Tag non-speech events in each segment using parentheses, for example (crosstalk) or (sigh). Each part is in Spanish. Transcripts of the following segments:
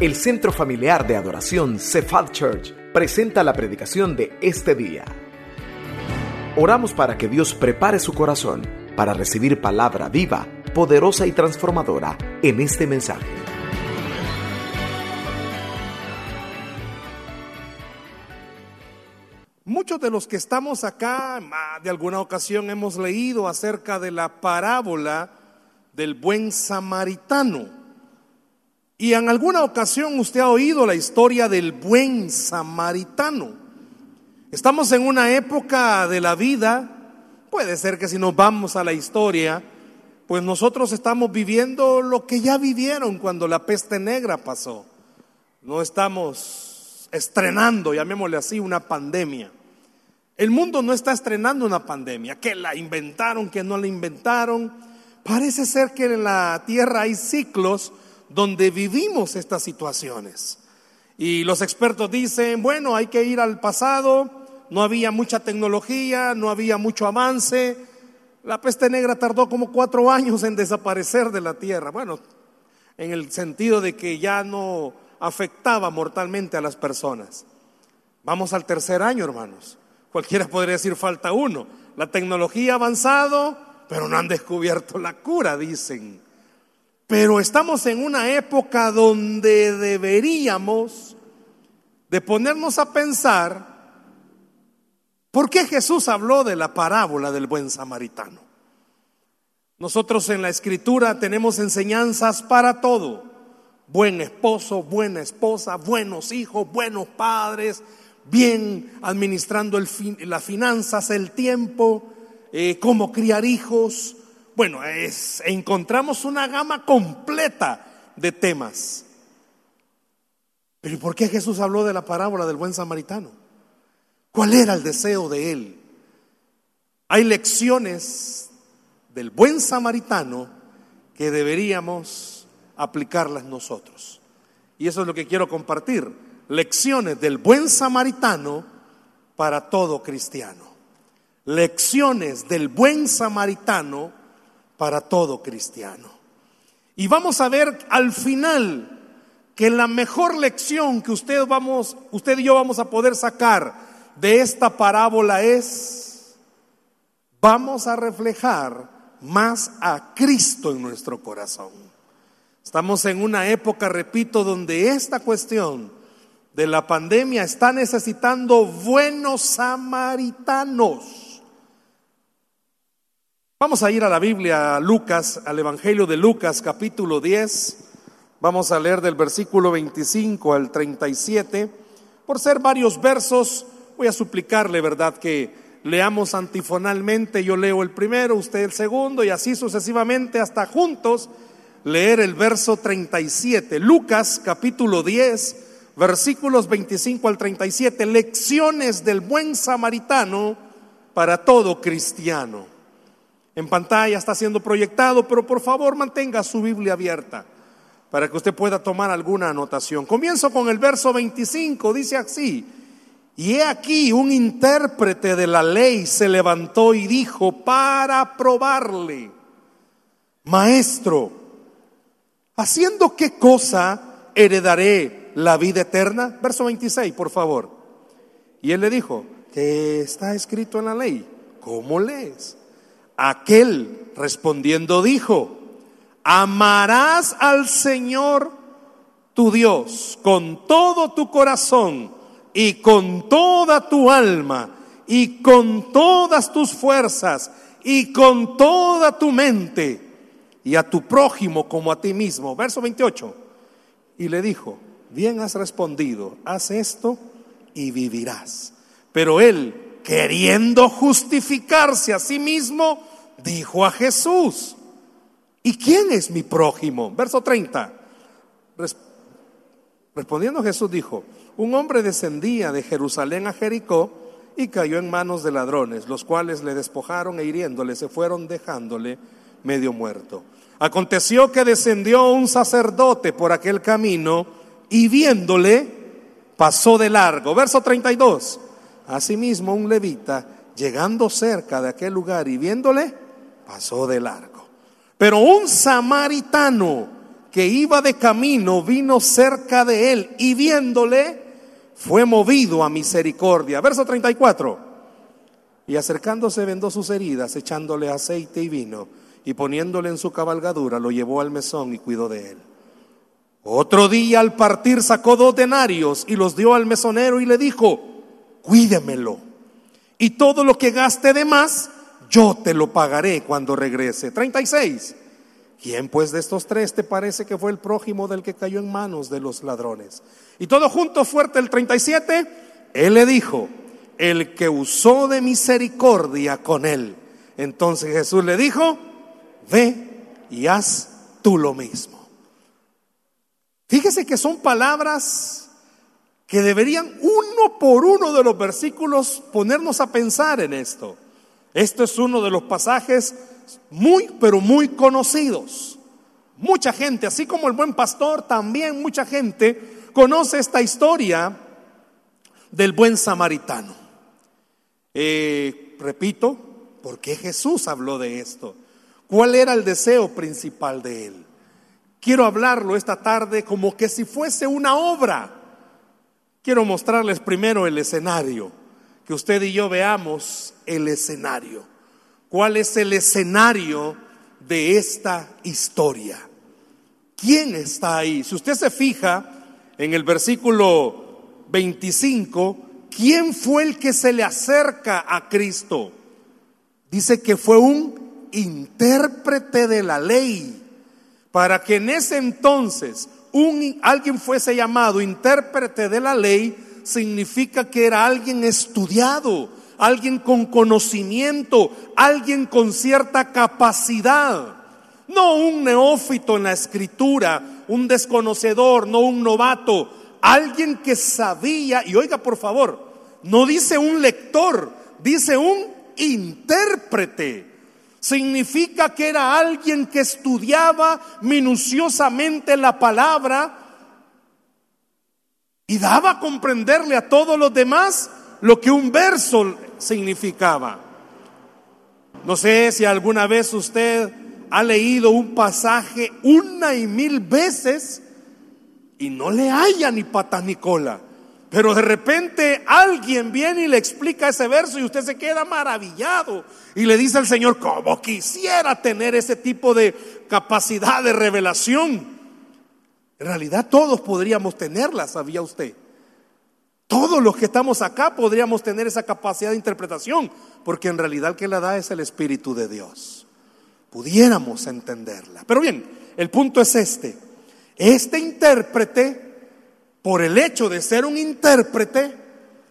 El Centro Familiar de Adoración Cephal Church presenta la predicación de este día. Oramos para que Dios prepare su corazón para recibir palabra viva, poderosa y transformadora en este mensaje. Muchos de los que estamos acá, de alguna ocasión hemos leído acerca de la parábola del buen samaritano. Y en alguna ocasión usted ha oído la historia del buen samaritano. Estamos en una época de la vida, puede ser que si nos vamos a la historia, pues nosotros estamos viviendo lo que ya vivieron cuando la peste negra pasó. No estamos estrenando, llamémosle así, una pandemia. El mundo no está estrenando una pandemia, que la inventaron, que no la inventaron. Parece ser que en la tierra hay ciclos donde vivimos estas situaciones. Y los expertos dicen, bueno, hay que ir al pasado, no había mucha tecnología, no había mucho avance. La peste negra tardó como cuatro años en desaparecer de la tierra. Bueno, en el sentido de que ya no afectaba mortalmente a las personas. Vamos al tercer año, hermanos. Cualquiera podría decir falta uno. La tecnología ha avanzado, pero no han descubierto la cura, dicen. Pero estamos en una época donde deberíamos de ponernos a pensar por qué Jesús habló de la parábola del buen samaritano. Nosotros en la escritura tenemos enseñanzas para todo. Buen esposo, buena esposa, buenos hijos, buenos padres, bien administrando las finanzas, el tiempo, eh, cómo criar hijos. Bueno, es, encontramos una gama completa de temas. Pero ¿y por qué Jesús habló de la parábola del buen samaritano? ¿Cuál era el deseo de él? Hay lecciones del buen samaritano que deberíamos aplicarlas nosotros. Y eso es lo que quiero compartir lecciones del buen samaritano para todo cristiano. Lecciones del buen samaritano para todo cristiano. Y vamos a ver al final que la mejor lección que usted, vamos, usted y yo vamos a poder sacar de esta parábola es, vamos a reflejar más a Cristo en nuestro corazón. Estamos en una época, repito, donde esta cuestión de la pandemia está necesitando buenos samaritanos. Vamos a ir a la Biblia, Lucas, al Evangelio de Lucas, capítulo 10. Vamos a leer del versículo 25 al 37. Por ser varios versos, voy a suplicarle, ¿verdad?, que leamos antifonalmente. Yo leo el primero, usted el segundo, y así sucesivamente hasta juntos leer el verso 37. Lucas, capítulo 10 versículos 25 al 37, lecciones del buen samaritano para todo cristiano. En pantalla está siendo proyectado, pero por favor mantenga su Biblia abierta para que usted pueda tomar alguna anotación. Comienzo con el verso 25, dice así, y he aquí un intérprete de la ley se levantó y dijo para probarle, maestro, ¿haciendo qué cosa heredaré la vida eterna? Verso 26, por favor. Y él le dijo, ¿qué está escrito en la ley? ¿Cómo lees? Aquel respondiendo dijo, amarás al Señor tu Dios con todo tu corazón y con toda tu alma y con todas tus fuerzas y con toda tu mente y a tu prójimo como a ti mismo. Verso 28. Y le dijo, bien has respondido, haz esto y vivirás. Pero él, queriendo justificarse a sí mismo, dijo a Jesús, ¿y quién es mi prójimo? Verso 30. Respondiendo Jesús dijo, un hombre descendía de Jerusalén a Jericó y cayó en manos de ladrones, los cuales le despojaron e hiriéndole se fueron dejándole medio muerto. Aconteció que descendió un sacerdote por aquel camino, y viéndole pasó de largo. Verso 32. Asimismo un levita, llegando cerca de aquel lugar y viéndole, pasó de largo. Pero un samaritano que iba de camino vino cerca de él y viéndole fue movido a misericordia. Verso 34. Y acercándose vendó sus heridas, echándole aceite y vino, y poniéndole en su cabalgadura, lo llevó al mesón y cuidó de él. Otro día al partir sacó dos denarios y los dio al mesonero y le dijo, cuídemelo. Y todo lo que gaste de más, yo te lo pagaré cuando regrese. 36. ¿Quién pues de estos tres te parece que fue el prójimo del que cayó en manos de los ladrones? Y todo junto fuerte el 37, él le dijo, el que usó de misericordia con él. Entonces Jesús le dijo, ve y haz tú lo mismo. Fíjese que son palabras que deberían uno por uno de los versículos ponernos a pensar en esto. Esto es uno de los pasajes muy, pero muy conocidos. Mucha gente, así como el buen pastor, también mucha gente conoce esta historia del buen samaritano. Eh, repito, ¿por qué Jesús habló de esto? ¿Cuál era el deseo principal de él? Quiero hablarlo esta tarde como que si fuese una obra. Quiero mostrarles primero el escenario, que usted y yo veamos el escenario. ¿Cuál es el escenario de esta historia? ¿Quién está ahí? Si usted se fija en el versículo 25, ¿quién fue el que se le acerca a Cristo? Dice que fue un intérprete de la ley para que en ese entonces un, alguien fuese llamado intérprete de la ley, significa que era alguien estudiado, alguien con conocimiento, alguien con cierta capacidad. No un neófito en la escritura, un desconocedor, no un novato, alguien que sabía, y oiga por favor, no dice un lector, dice un intérprete significa que era alguien que estudiaba minuciosamente la palabra y daba a comprenderle a todos los demás lo que un verso significaba. No sé si alguna vez usted ha leído un pasaje una y mil veces y no le haya ni pata ni cola. Pero de repente alguien viene y le explica ese verso y usted se queda maravillado y le dice al Señor, como quisiera tener ese tipo de capacidad de revelación. En realidad todos podríamos tenerla, ¿sabía usted? Todos los que estamos acá podríamos tener esa capacidad de interpretación, porque en realidad el que la da es el Espíritu de Dios. Pudiéramos entenderla. Pero bien, el punto es este. Este intérprete por el hecho de ser un intérprete,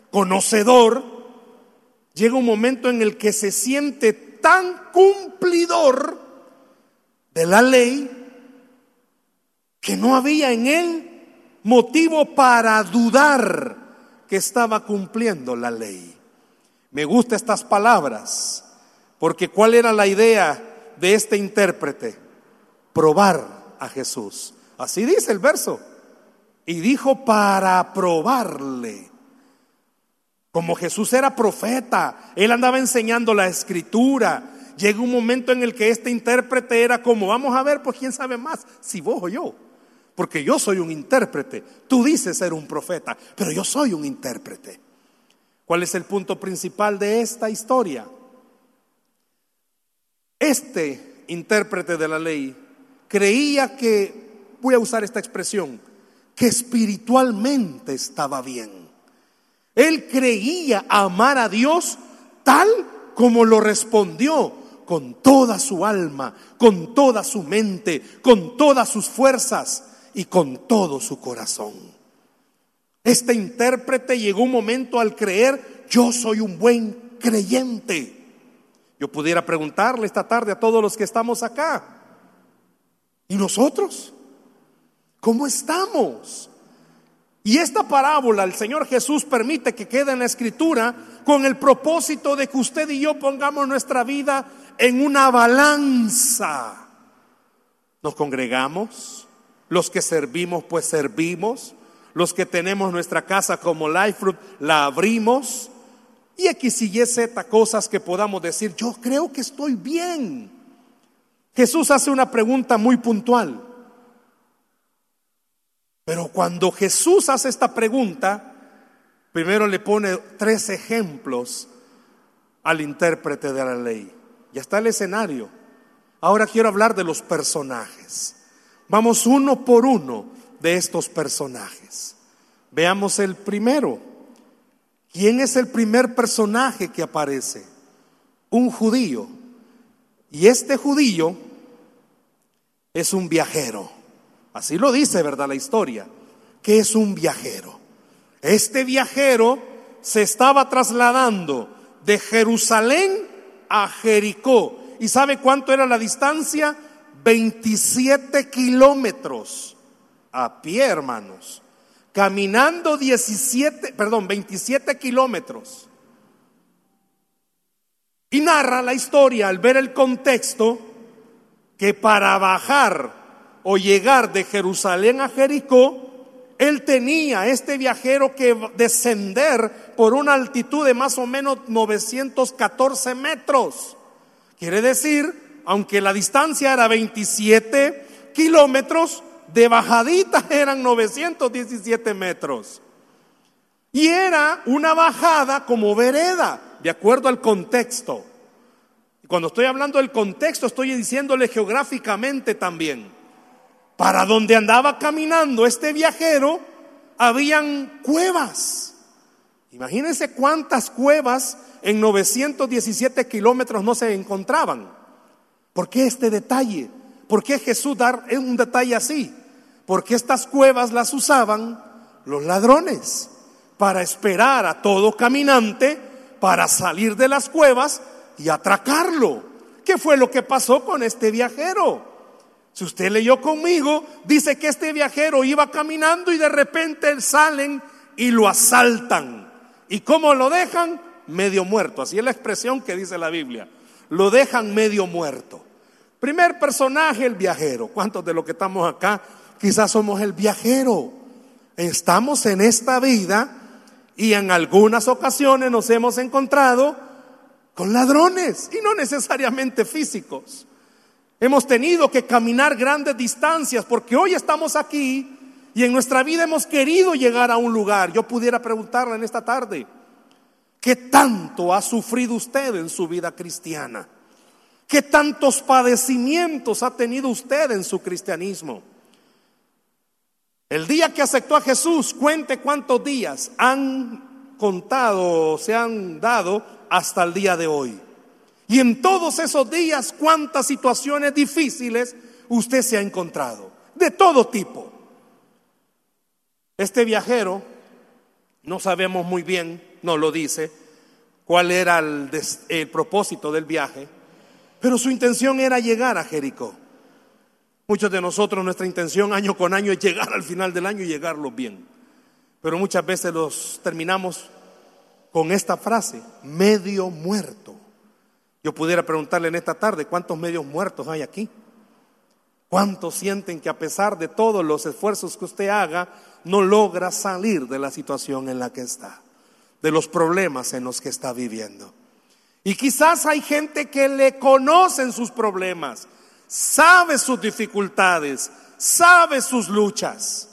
conocedor, llega un momento en el que se siente tan cumplidor de la ley que no había en él motivo para dudar que estaba cumpliendo la ley. Me gustan estas palabras, porque ¿cuál era la idea de este intérprete? Probar a Jesús. Así dice el verso. Y dijo para probarle. Como Jesús era profeta, él andaba enseñando la escritura. Llega un momento en el que este intérprete era como, vamos a ver, pues quién sabe más, si vos o yo. Porque yo soy un intérprete. Tú dices ser un profeta, pero yo soy un intérprete. ¿Cuál es el punto principal de esta historia? Este intérprete de la ley creía que, voy a usar esta expresión, que espiritualmente estaba bien. Él creía amar a Dios tal como lo respondió con toda su alma, con toda su mente, con todas sus fuerzas y con todo su corazón. Este intérprete llegó un momento al creer, yo soy un buen creyente. Yo pudiera preguntarle esta tarde a todos los que estamos acá, ¿y nosotros? ¿Cómo estamos? Y esta parábola el Señor Jesús permite que quede en la escritura con el propósito de que usted y yo pongamos nuestra vida en una balanza. Nos congregamos, los que servimos pues servimos, los que tenemos nuestra casa como Life Fruit la abrimos y X y Y Z cosas que podamos decir, yo creo que estoy bien. Jesús hace una pregunta muy puntual. Pero cuando Jesús hace esta pregunta, primero le pone tres ejemplos al intérprete de la ley. Ya está el escenario. Ahora quiero hablar de los personajes. Vamos uno por uno de estos personajes. Veamos el primero. ¿Quién es el primer personaje que aparece? Un judío. Y este judío es un viajero. Así lo dice, ¿verdad? La historia. Que es un viajero. Este viajero se estaba trasladando de Jerusalén a Jericó. ¿Y sabe cuánto era la distancia? 27 kilómetros a pie, hermanos. Caminando 17, perdón, 27 kilómetros. Y narra la historia al ver el contexto que para bajar o llegar de Jerusalén a Jericó, él tenía, este viajero, que descender por una altitud de más o menos 914 metros. Quiere decir, aunque la distancia era 27 kilómetros, de bajadita (laughs) eran 917 metros. Y era una bajada como vereda, de acuerdo al contexto. Cuando estoy hablando del contexto, estoy diciéndole geográficamente también. Para donde andaba caminando este viajero, habían cuevas. Imagínense cuántas cuevas en 917 kilómetros no se encontraban. ¿Por qué este detalle? ¿Por qué Jesús dar un detalle así? Porque estas cuevas las usaban los ladrones para esperar a todo caminante para salir de las cuevas y atracarlo. ¿Qué fue lo que pasó con este viajero? Si usted leyó conmigo, dice que este viajero iba caminando y de repente salen y lo asaltan. ¿Y cómo lo dejan? Medio muerto. Así es la expresión que dice la Biblia. Lo dejan medio muerto. Primer personaje, el viajero. ¿Cuántos de los que estamos acá quizás somos el viajero? Estamos en esta vida y en algunas ocasiones nos hemos encontrado con ladrones y no necesariamente físicos. Hemos tenido que caminar grandes distancias porque hoy estamos aquí y en nuestra vida hemos querido llegar a un lugar. Yo pudiera preguntarle en esta tarde, ¿qué tanto ha sufrido usted en su vida cristiana? ¿Qué tantos padecimientos ha tenido usted en su cristianismo? El día que aceptó a Jesús, cuente cuántos días han contado, se han dado hasta el día de hoy. Y en todos esos días, cuántas situaciones difíciles usted se ha encontrado, de todo tipo. Este viajero, no sabemos muy bien, no lo dice, cuál era el, el propósito del viaje, pero su intención era llegar a Jericó. Muchos de nosotros, nuestra intención año con año es llegar al final del año y llegarlo bien. Pero muchas veces los terminamos con esta frase, medio muerto. Yo pudiera preguntarle en esta tarde, ¿cuántos medios muertos hay aquí? ¿Cuántos sienten que a pesar de todos los esfuerzos que usted haga, no logra salir de la situación en la que está, de los problemas en los que está viviendo? Y quizás hay gente que le conocen sus problemas, sabe sus dificultades, sabe sus luchas.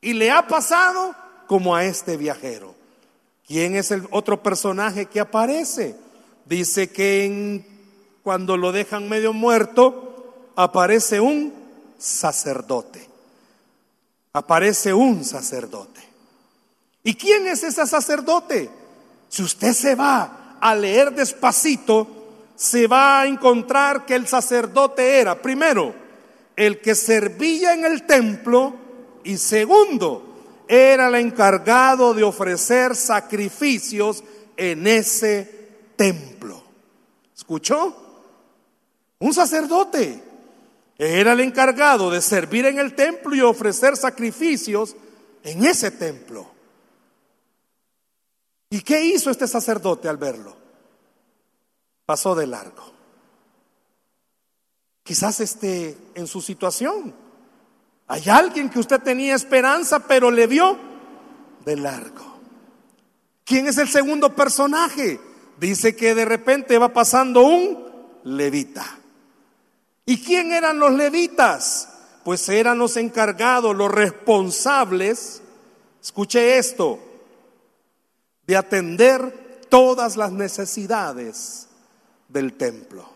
Y le ha pasado como a este viajero. ¿Quién es el otro personaje que aparece? Dice que cuando lo dejan medio muerto, aparece un sacerdote. Aparece un sacerdote. ¿Y quién es ese sacerdote? Si usted se va a leer despacito, se va a encontrar que el sacerdote era, primero, el que servía en el templo y segundo, era el encargado de ofrecer sacrificios en ese templo. ¿Escuchó? Un sacerdote era el encargado de servir en el templo y ofrecer sacrificios en ese templo. ¿Y qué hizo este sacerdote al verlo? Pasó de largo. Quizás esté en su situación hay alguien que usted tenía esperanza, pero le vio de largo. ¿Quién es el segundo personaje? Dice que de repente va pasando un levita. ¿Y quién eran los levitas? pues eran los encargados, los responsables, escuche esto, de atender todas las necesidades del templo.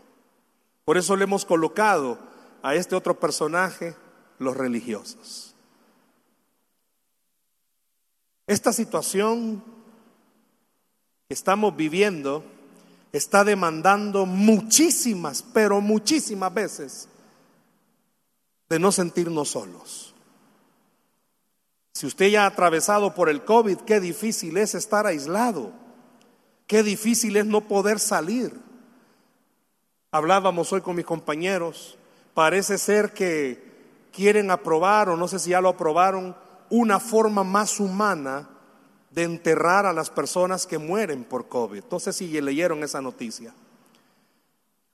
Por eso le hemos colocado a este otro personaje, los religiosos. Esta situación que estamos viviendo está demandando muchísimas, pero muchísimas veces de no sentirnos solos. Si usted ya ha atravesado por el COVID, qué difícil es estar aislado, qué difícil es no poder salir. Hablábamos hoy con mis compañeros, parece ser que quieren aprobar, o no sé si ya lo aprobaron, una forma más humana de enterrar a las personas que mueren por COVID. No sé si leyeron esa noticia.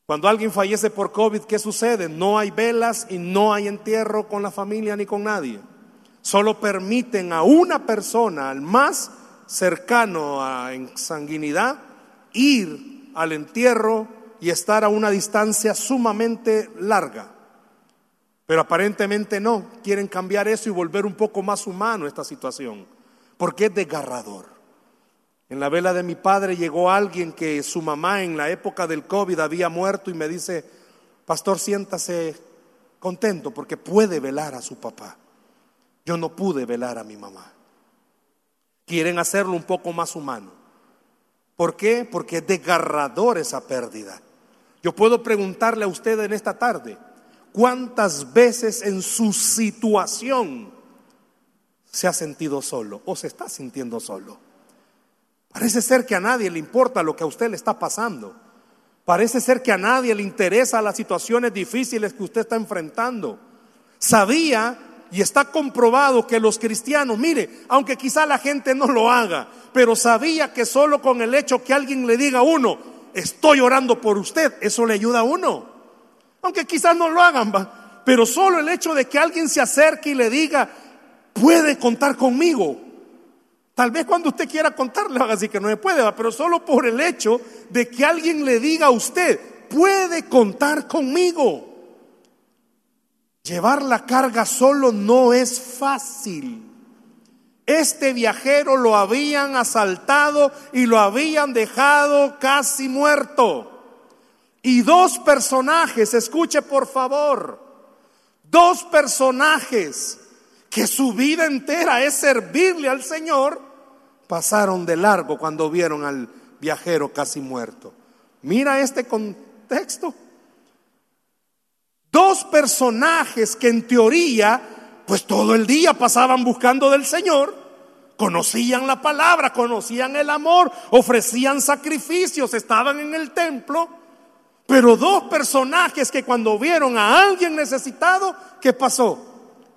Cuando alguien fallece por COVID, ¿qué sucede? No hay velas y no hay entierro con la familia ni con nadie. Solo permiten a una persona, al más cercano a sanguinidad, ir al entierro y estar a una distancia sumamente larga. Pero aparentemente no, quieren cambiar eso y volver un poco más humano esta situación, porque es desgarrador. En la vela de mi padre llegó alguien que su mamá en la época del COVID había muerto y me dice, pastor, siéntase contento porque puede velar a su papá. Yo no pude velar a mi mamá. Quieren hacerlo un poco más humano. ¿Por qué? Porque es desgarrador esa pérdida. Yo puedo preguntarle a usted en esta tarde, ¿Cuántas veces en su situación se ha sentido solo o se está sintiendo solo? Parece ser que a nadie le importa lo que a usted le está pasando. Parece ser que a nadie le interesa las situaciones difíciles que usted está enfrentando. Sabía y está comprobado que los cristianos, mire, aunque quizá la gente no lo haga, pero sabía que solo con el hecho que alguien le diga a uno, estoy orando por usted, eso le ayuda a uno aunque quizás no lo hagan, ¿va? pero solo el hecho de que alguien se acerque y le diga, puede contar conmigo. Tal vez cuando usted quiera contarle, haga así que no se puede, ¿va? pero solo por el hecho de que alguien le diga a usted, puede contar conmigo. Llevar la carga solo no es fácil. Este viajero lo habían asaltado y lo habían dejado casi muerto. Y dos personajes, escuche por favor, dos personajes que su vida entera es servirle al Señor, pasaron de largo cuando vieron al viajero casi muerto. Mira este contexto. Dos personajes que en teoría, pues todo el día pasaban buscando del Señor, conocían la palabra, conocían el amor, ofrecían sacrificios, estaban en el templo, pero dos personajes que cuando vieron a alguien necesitado, ¿qué pasó?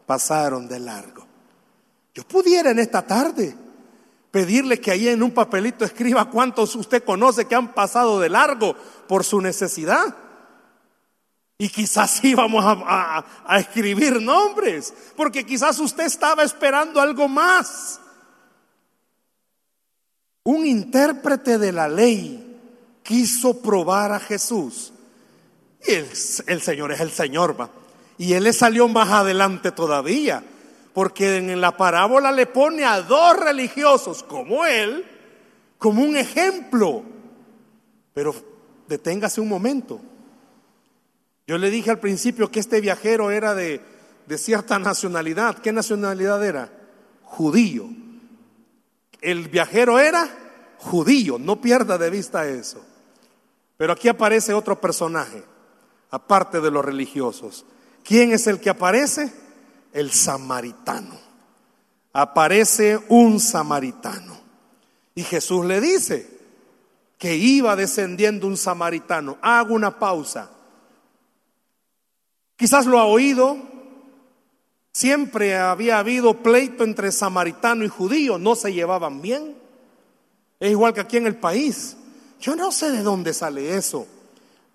Pasaron de largo. Yo pudiera en esta tarde pedirle que ahí en un papelito escriba cuántos usted conoce que han pasado de largo por su necesidad. Y quizás íbamos a, a escribir nombres, porque quizás usted estaba esperando algo más. Un intérprete de la ley quiso probar a Jesús. Y el, Señor es el Señor, va. Y él le salió más adelante todavía, porque en la parábola le pone a dos religiosos como él, como un ejemplo. Pero deténgase un momento. Yo le dije al principio que este viajero era de, cierta nacionalidad. ¿Qué nacionalidad era? Judío. El viajero era judío, no pierda de vista eso. Pero aquí aparece otro personaje, aparte de los religiosos. ¿Quién es el que aparece? El samaritano. Aparece un samaritano. Y Jesús le dice que iba descendiendo un samaritano. Hago una pausa. Quizás lo ha oído. Siempre había habido pleito entre samaritano y judío. No se llevaban bien. Es igual que aquí en el país. Yo no sé de dónde sale eso.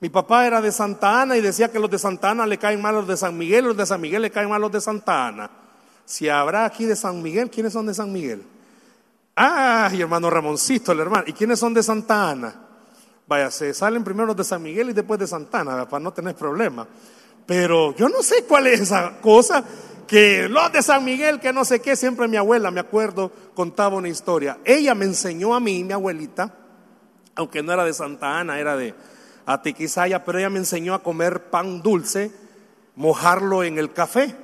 Mi papá era de Santa Ana y decía que los de Santa Ana le caen mal los de San Miguel, los de San Miguel le caen mal los de Santa Ana. Si habrá aquí de San Miguel, ¿quiénes son de San Miguel? Ay, hermano Ramoncito, el hermano. ¿Y quiénes son de Santa Ana? Vaya, se salen primero los de San Miguel y después de Santa Ana, para no tener problema. Pero yo no sé cuál es esa cosa que los de San Miguel, que no sé qué, siempre mi abuela, me acuerdo, contaba una historia. Ella me enseñó a mí, mi abuelita, aunque no era de Santa Ana, era de Atiquizaya, pero ella me enseñó a comer pan dulce, mojarlo en el café.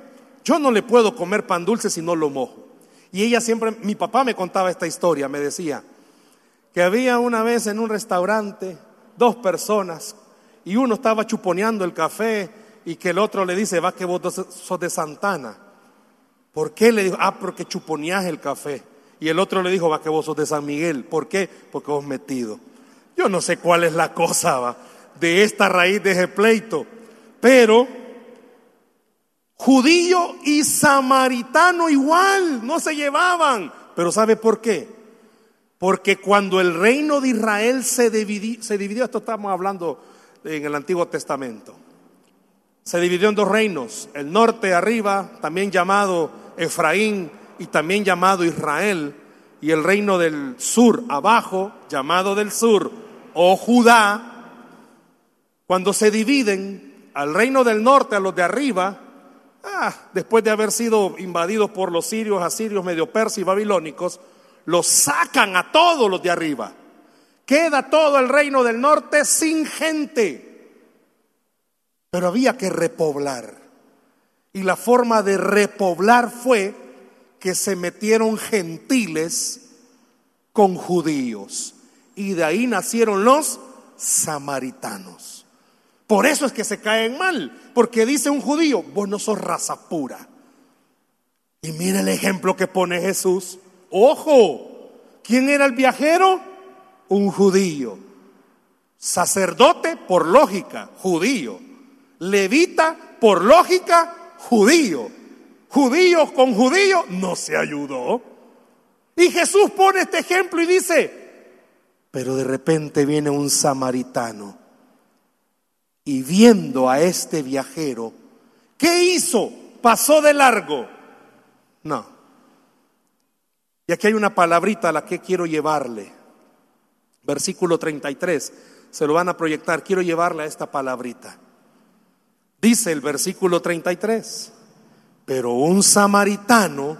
Yo no le puedo comer pan dulce si no lo mojo. Y ella siempre, mi papá me contaba esta historia, me decía que había una vez en un restaurante dos personas y uno estaba chuponeando el café y que el otro le dice, va que vos sos de Santana. ¿Por qué? Le dijo, ah, porque chuponeás el café. Y el otro le dijo, va que vos sos de San Miguel. ¿Por qué? Porque vos metido. Yo no sé cuál es la cosa ¿va? de esta raíz de ese pleito, pero judío y samaritano igual, no se llevaban. Pero ¿sabe por qué? Porque cuando el reino de Israel se dividió, se dividió, esto estamos hablando en el Antiguo Testamento, se dividió en dos reinos, el norte arriba, también llamado Efraín y también llamado Israel, y el reino del sur abajo, llamado del sur, o Judá, cuando se dividen al reino del norte, a los de arriba, ah, después de haber sido invadidos por los sirios, asirios, medio persa y babilónicos, los sacan a todos los de arriba. Queda todo el reino del norte sin gente. Pero había que repoblar. Y la forma de repoblar fue que se metieron gentiles con judíos. Y de ahí nacieron los samaritanos. Por eso es que se caen mal, porque dice un judío, vos no sos raza pura. Y mire el ejemplo que pone Jesús. Ojo, ¿quién era el viajero? Un judío. Sacerdote por lógica, judío. Levita por lógica, judío. Judío con judío no se ayudó. Y Jesús pone este ejemplo y dice, pero de repente viene un samaritano y viendo a este viajero, ¿qué hizo? ¿Pasó de largo? No. Y aquí hay una palabrita a la que quiero llevarle. Versículo 33, se lo van a proyectar, quiero llevarle a esta palabrita. Dice el versículo 33, pero un samaritano,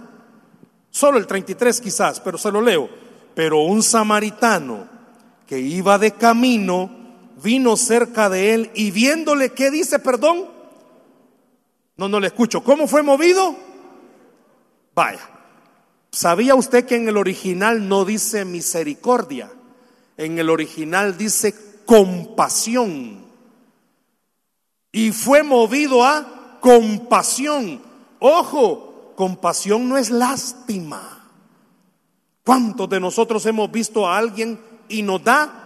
solo el 33 quizás, pero se lo leo, pero un samaritano que iba de camino, vino cerca de él y viéndole, ¿qué dice, perdón? No, no le escucho. ¿Cómo fue movido? Vaya. ¿Sabía usted que en el original no dice misericordia? En el original dice compasión. Y fue movido a compasión. Ojo, compasión no es lástima. ¿Cuántos de nosotros hemos visto a alguien y nos da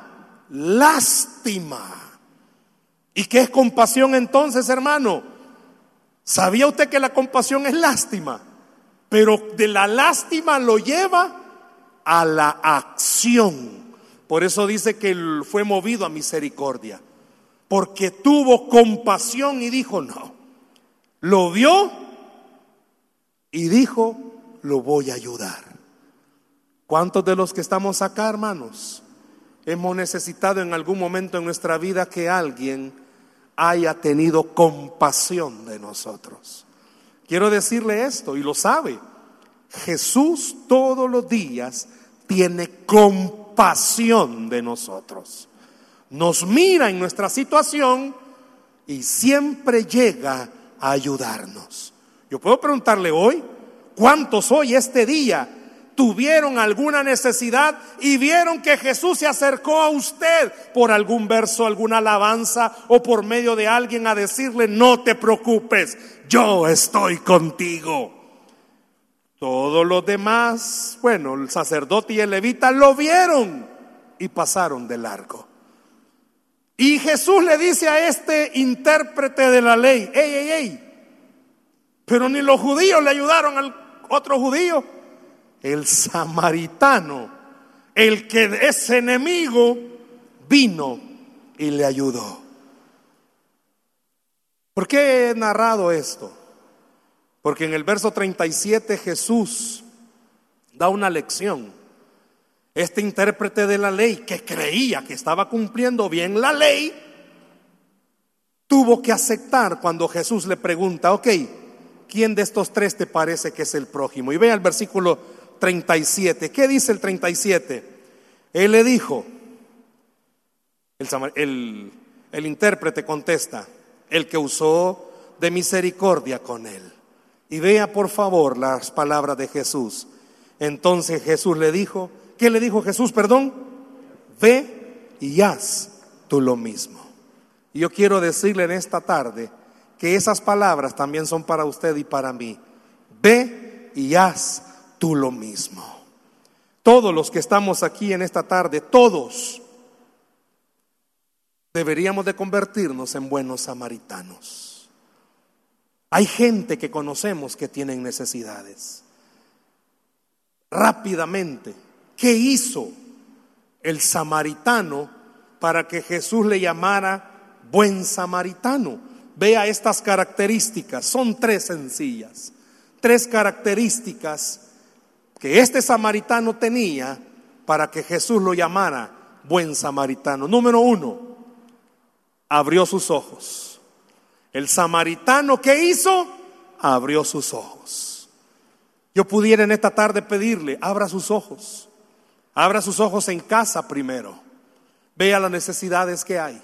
lástima. ¿Y qué es compasión entonces, hermano? ¿Sabía usted que la compasión es lástima? Pero de la lástima lo lleva a la acción. Por eso dice que fue movido a misericordia. Porque tuvo compasión y dijo, no. Lo vio y dijo, lo voy a ayudar. ¿Cuántos de los que estamos acá, hermanos? hemos necesitado en algún momento en nuestra vida que alguien haya tenido compasión de nosotros. Quiero decirle esto, y lo sabe, Jesús todos los días tiene compasión de nosotros. Nos mira en nuestra situación y siempre llega a ayudarnos. Yo puedo preguntarle hoy, ¿cuántos hoy este día tuvieron alguna necesidad y vieron que Jesús se acercó a usted por algún verso, alguna alabanza o por medio de alguien a decirle, no te preocupes, yo estoy contigo. Todos los demás, bueno, el sacerdote y el levita lo vieron y pasaron de largo. Y Jesús le dice a este intérprete de la ley, ey, ey, ey, pero ni los judíos le ayudaron al otro judío el samaritano, el que es enemigo, vino y le ayudó. ¿Por qué he narrado esto? Porque en el verso 37 Jesús da una lección. Este intérprete de la ley que creía que estaba cumpliendo bien la ley, tuvo que aceptar cuando Jesús le pregunta, ok, ¿quién de estos tres te parece que es el prójimo? Y ve al versículo 37. ¿Qué dice el 37? Él le dijo, el, el, intérprete contesta, el que usó de misericordia con él. Y vea por favor las palabras de Jesús. Entonces Jesús le dijo, ¿qué le dijo Jesús? Perdón, ve y haz tú lo mismo. Y yo quiero decirle en esta tarde que esas palabras también son para usted y para mí. Ve y haz tú lo mismo. Todos los que estamos aquí en esta tarde, todos deberíamos de convertirnos en buenos samaritanos. Hay gente que conocemos que tienen necesidades. Rápidamente, ¿qué hizo el samaritano para que Jesús le llamara buen samaritano? Vea estas características, son tres sencillas, tres características que este samaritano tenía para que Jesús lo llamara buen samaritano. Número uno, abrió sus ojos. El samaritano que hizo, abrió sus ojos. Yo pudiera en esta tarde pedirle, abra sus ojos. Abra sus ojos en casa primero. Vea las necesidades que hay.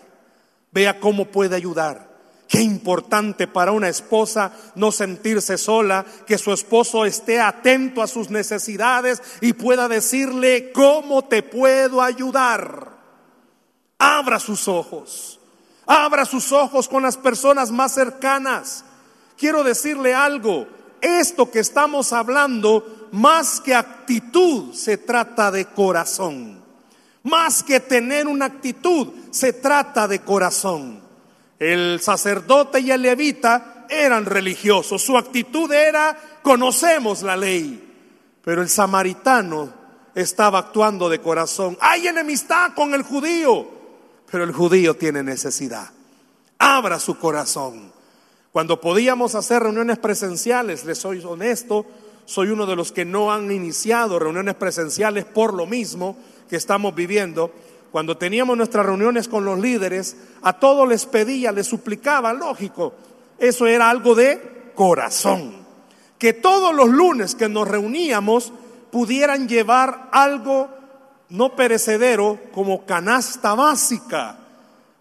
Vea cómo puede ayudar. Qué importante para una esposa no sentirse sola, que su esposo esté atento a sus necesidades y pueda decirle, ¿cómo te puedo ayudar? Abra sus ojos, abra sus ojos con las personas más cercanas. Quiero decirle algo, esto que estamos hablando, más que actitud, se trata de corazón. Más que tener una actitud, se trata de corazón. El sacerdote y el levita eran religiosos, su actitud era, conocemos la ley, pero el samaritano estaba actuando de corazón. Hay enemistad con el judío, pero el judío tiene necesidad. Abra su corazón. Cuando podíamos hacer reuniones presenciales, les soy honesto, soy uno de los que no han iniciado reuniones presenciales por lo mismo que estamos viviendo cuando teníamos nuestras reuniones con los líderes, a todos les pedía, les suplicaba, lógico, eso era algo de corazón. Que todos los lunes que nos reuníamos pudieran llevar algo no perecedero como canasta básica.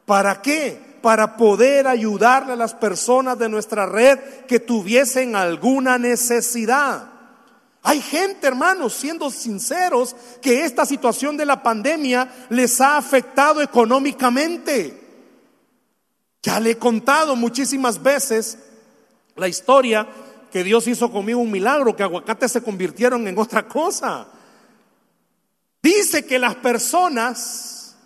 ¿Para qué? Para poder ayudarle a las personas de nuestra red que tuviesen alguna necesidad. Hay gente, hermanos, siendo sinceros, que esta situación de la pandemia les ha afectado económicamente. Ya le he contado muchísimas veces la historia que Dios hizo conmigo un milagro, que aguacates se convirtieron en otra cosa. Dice que las personas,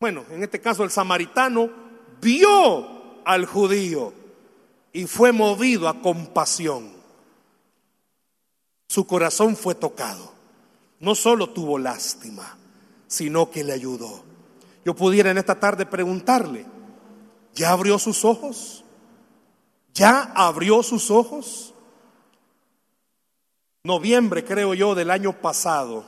bueno, en este caso el samaritano, vio al judío y fue movido a compasión. Su corazón fue tocado. No solo tuvo lástima, sino que le ayudó. Yo pudiera en esta tarde preguntarle, ¿ya abrió sus ojos? ¿Ya abrió sus ojos? Noviembre, creo yo, del año pasado.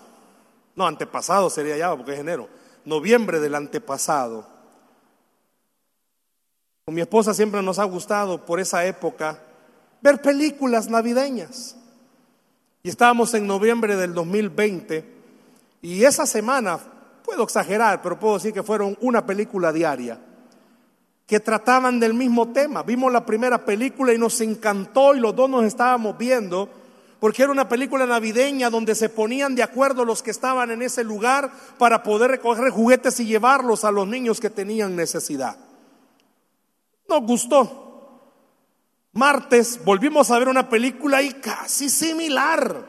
No, antepasado sería ya, porque es enero. Noviembre del antepasado. Con mi esposa siempre nos ha gustado por esa época ver películas navideñas. Y estábamos en noviembre del 2020 y esa semana, puedo exagerar, pero puedo decir que fueron una película diaria que trataban del mismo tema. Vimos la primera película y nos encantó y los dos nos estábamos viendo porque era una película navideña donde se ponían de acuerdo los que estaban en ese lugar para poder recoger juguetes y llevarlos a los niños que tenían necesidad. Nos gustó. Martes volvimos a ver una película y casi similar.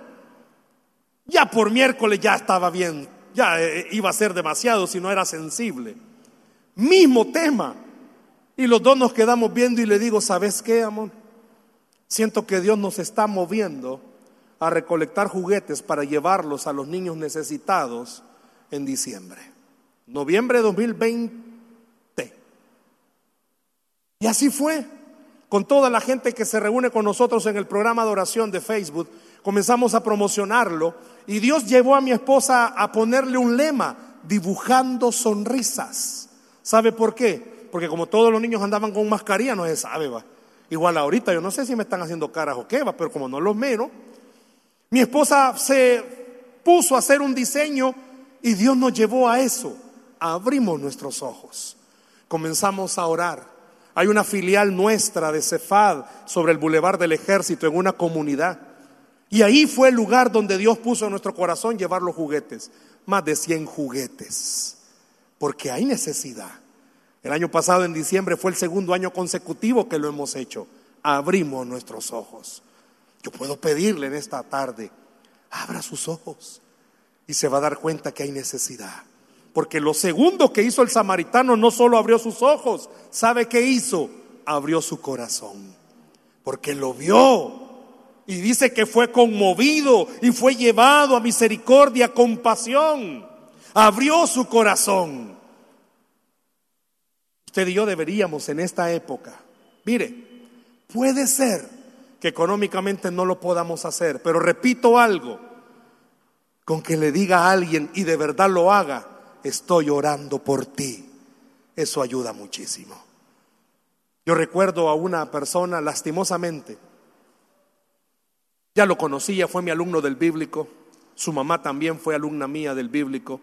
Ya por miércoles ya estaba bien, ya eh, iba a ser demasiado si no era sensible. Mismo tema. Y los dos nos quedamos viendo y le digo, ¿sabes qué, amor? Siento que Dios nos está moviendo a recolectar juguetes para llevarlos a los niños necesitados en diciembre. Noviembre de 2020. Y así fue con toda la gente que se reúne con nosotros en el programa de oración de Facebook, comenzamos a promocionarlo y Dios llevó a mi esposa a ponerle un lema, dibujando sonrisas. ¿Sabe por qué? porque como todos los niños andaban con mascarilla, no se sabe, va. Igual ahorita, yo no sé si me están haciendo caras o qué, va, pero como no los miro, mi esposa se puso a hacer un diseño y Dios nos llevó a eso. Abrimos nuestros ojos, comenzamos a orar. Hay una filial nuestra de Cefad sobre el Boulevard del Ejército en una comunidad. Y ahí fue el lugar donde Dios puso en nuestro corazón llevar los juguetes. Más de 100 juguetes. Porque hay necesidad. El año pasado, en diciembre, fue el segundo año consecutivo que lo hemos hecho. Abrimos nuestros ojos. Yo puedo pedirle en esta tarde, abra sus ojos y se va a dar cuenta que hay necesidad. Porque lo segundo que hizo el samaritano no solo abrió sus ojos, ¿sabe qué hizo? Abrió su corazón. Porque lo vio. Y dice que fue conmovido y fue llevado a misericordia, compasión. Abrió su corazón. Usted y yo deberíamos en esta época, mire, puede ser que económicamente no lo podamos hacer, pero repito algo, con que le diga a alguien y de verdad lo haga, estoy orando por ti. Eso ayuda muchísimo. Yo recuerdo a una persona, lastimosamente, ya lo conocía, fue mi alumno del bíblico, su mamá también fue alumna mía del bíblico,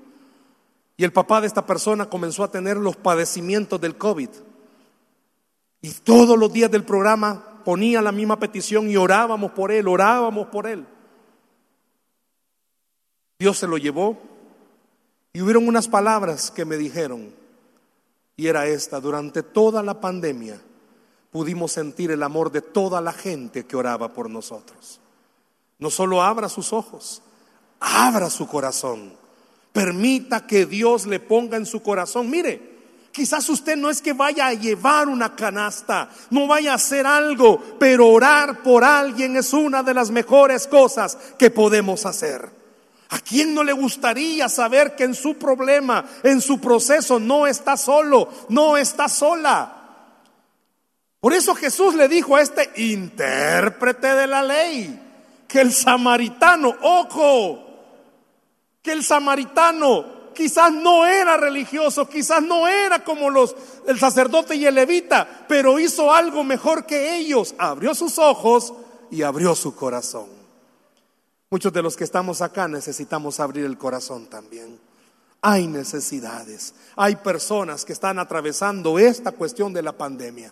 y el papá de esta persona comenzó a tener los padecimientos del COVID. Y todos los días del programa ponía la misma petición y orábamos por él, orábamos por él. Dios se lo llevó y hubieron unas palabras que me dijeron, y era esta, durante toda la pandemia pudimos sentir el amor de toda la gente que oraba por nosotros. No solo abra sus ojos, abra su corazón, permita que Dios le ponga en su corazón. Mire, Quizás usted no es que vaya a llevar una canasta, no vaya a hacer algo, pero orar por alguien es una de las mejores cosas que podemos hacer. ¿A quién no le gustaría saber que en su problema, en su proceso, no está solo, no está sola? Por eso Jesús le dijo a este intérprete de la ley que el samaritano, ojo, que el samaritano quizás no era religioso, quizás no era como los el sacerdote y el levita, pero hizo algo mejor que ellos, abrió sus ojos y abrió su corazón. Muchos de los que estamos acá necesitamos abrir el corazón también. Hay necesidades, hay personas que están atravesando esta cuestión de la pandemia.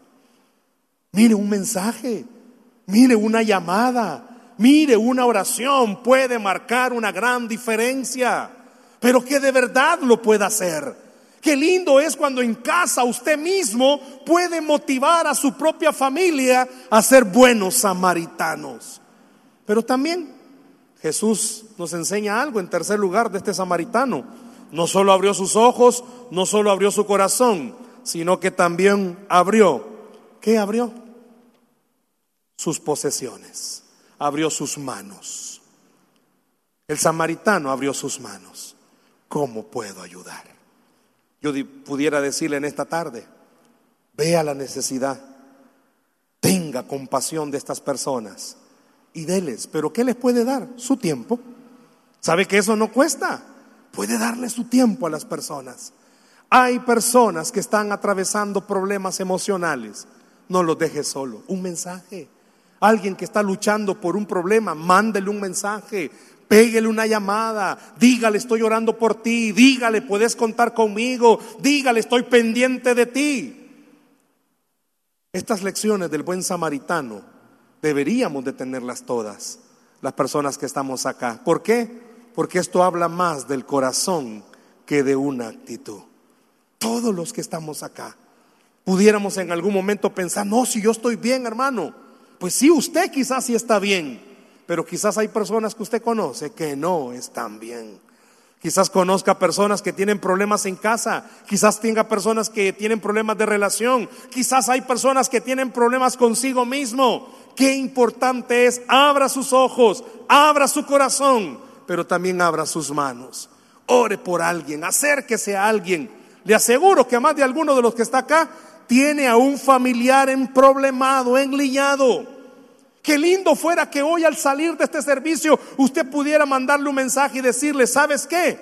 Mire un mensaje, mire una llamada, mire una oración puede marcar una gran diferencia, pero que de verdad lo pueda hacer. Qué lindo es cuando en casa usted mismo puede motivar a su propia familia a ser buenos samaritanos. Pero también Jesús nos enseña algo en tercer lugar de este samaritano. No solo abrió sus ojos, no solo abrió su corazón, sino que también abrió. ¿Qué abrió? Sus posesiones. Abrió sus manos. El samaritano abrió sus manos. ¿Cómo puedo ayudar? Yo pudiera decirle en esta tarde, vea la necesidad, tenga compasión de estas personas y deles. Pero ¿qué les puede dar? Su tiempo. ¿Sabe que eso no cuesta? Puede darle su tiempo a las personas. Hay personas que están atravesando problemas emocionales. No los deje solo. Un mensaje. Alguien que está luchando por un problema, mándele un mensaje. Pégale una llamada, dígale estoy orando por ti, dígale puedes contar conmigo, dígale estoy pendiente de ti. Estas lecciones del buen samaritano Deberíamos de tenerlas todas, las personas que estamos acá. ¿Por qué? Porque esto habla más del corazón que de una actitud. Todos los que estamos acá pudiéramos en algún momento pensar, no, si yo estoy bien, hermano. Pues sí, usted quizás sí está bien, pero quizás hay personas que usted conoce que no están bien. Quizás conozca personas que tienen problemas en casa, quizás tenga personas que tienen problemas de relación, quizás hay personas que tienen problemas consigo mismo. Qué importante es, abra sus ojos, abra su corazón, pero también abra sus manos. Ore por alguien, acérquese a alguien. Le aseguro que más de alguno de los que está acá tiene a un familiar en problemado, enliñado. Qué lindo fuera que hoy al salir de este servicio usted pudiera mandarle un mensaje y decirle, ¿sabes qué?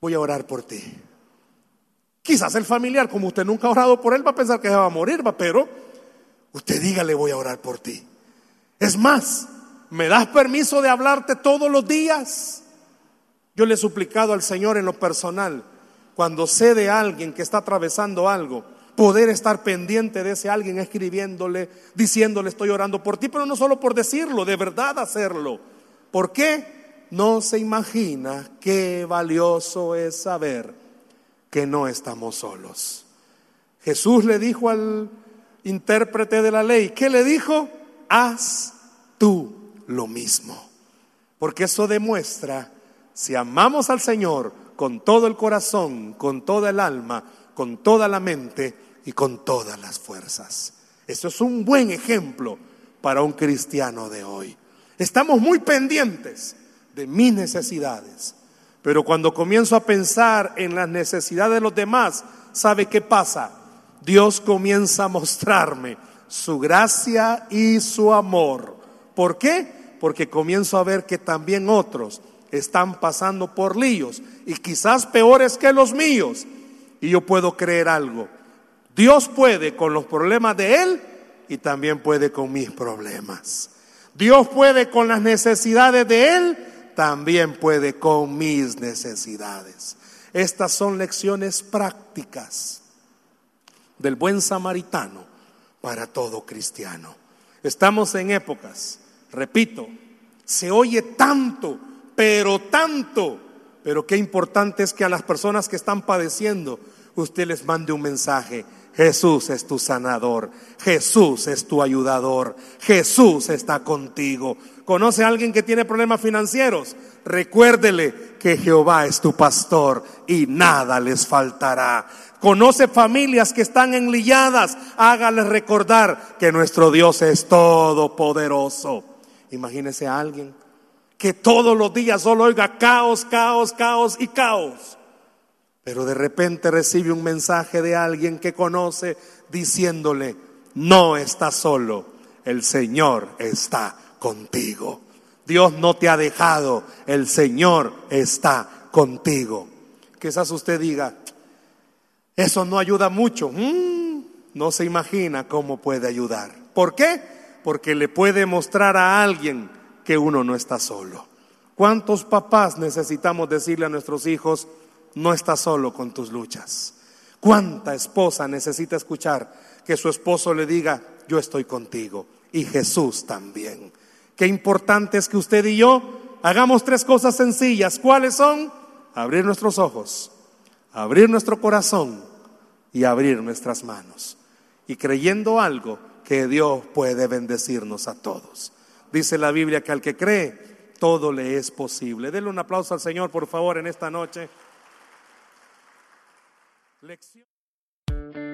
Voy a orar por ti. Quizás el familiar, como usted nunca ha orado por él, va a pensar que se va a morir, va, pero usted diga, le voy a orar por ti. Es más, ¿me das permiso de hablarte todos los días? Yo le he suplicado al Señor en lo personal, cuando sé de alguien que está atravesando algo, poder estar pendiente de ese alguien escribiéndole, diciéndole estoy orando por ti, pero no solo por decirlo, de verdad hacerlo. ¿Por qué? No se imagina qué valioso es saber que no estamos solos. Jesús le dijo al intérprete de la ley, ¿qué le dijo? Haz tú lo mismo. Porque eso demuestra si amamos al Señor con todo el corazón, con toda el alma, con toda la mente y con todas las fuerzas. Eso es un buen ejemplo para un cristiano de hoy. Estamos muy pendientes de mis necesidades, pero cuando comienzo a pensar en las necesidades de los demás, ¿sabe qué pasa? Dios comienza a mostrarme su gracia y su amor. ¿Por qué? Porque comienzo a ver que también otros están pasando por líos y quizás peores que los míos. Y yo puedo creer algo. Dios puede con los problemas de Él y también puede con mis problemas. Dios puede con las necesidades de Él, también puede con mis necesidades. Estas son lecciones prácticas del buen samaritano para todo cristiano. Estamos en épocas, repito, se oye tanto pero tanto. Pero qué importante es que a las personas que están padeciendo, usted les mande un mensaje. Jesús es tu sanador, Jesús es tu ayudador, Jesús está contigo. ¿Conoce a alguien que tiene problemas financieros? Recuérdele que Jehová es tu pastor y nada les faltará. Conoce familias que están enlilladas, hágales recordar que nuestro Dios es todopoderoso. Imagínese a alguien que todos los días solo oiga caos, caos, caos y caos. Pero de repente recibe un mensaje de alguien que conoce diciéndole, no estás solo, el Señor está contigo. Dios no te ha dejado, el Señor está contigo. Quizás usted diga, eso no ayuda mucho. Mm, no se imagina cómo puede ayudar. ¿Por qué? Porque le puede mostrar a alguien que uno no está solo. ¿Cuántos papás necesitamos decirle a nuestros hijos, no estás solo con tus luchas? ¿Cuánta esposa necesita escuchar que su esposo le diga, yo estoy contigo? Y Jesús también. Qué importante es que usted y yo hagamos tres cosas sencillas. ¿Cuáles son? Abrir nuestros ojos, abrir nuestro corazón y abrir nuestras manos. Y creyendo algo que Dios puede bendecirnos a todos. Dice la Biblia que al que cree, todo le es posible. Denle un aplauso al Señor, por favor, en esta noche.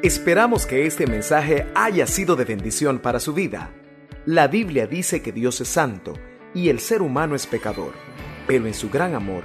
Esperamos que este mensaje haya sido de bendición para su vida. La Biblia dice que Dios es santo y el ser humano es pecador, pero en su gran amor,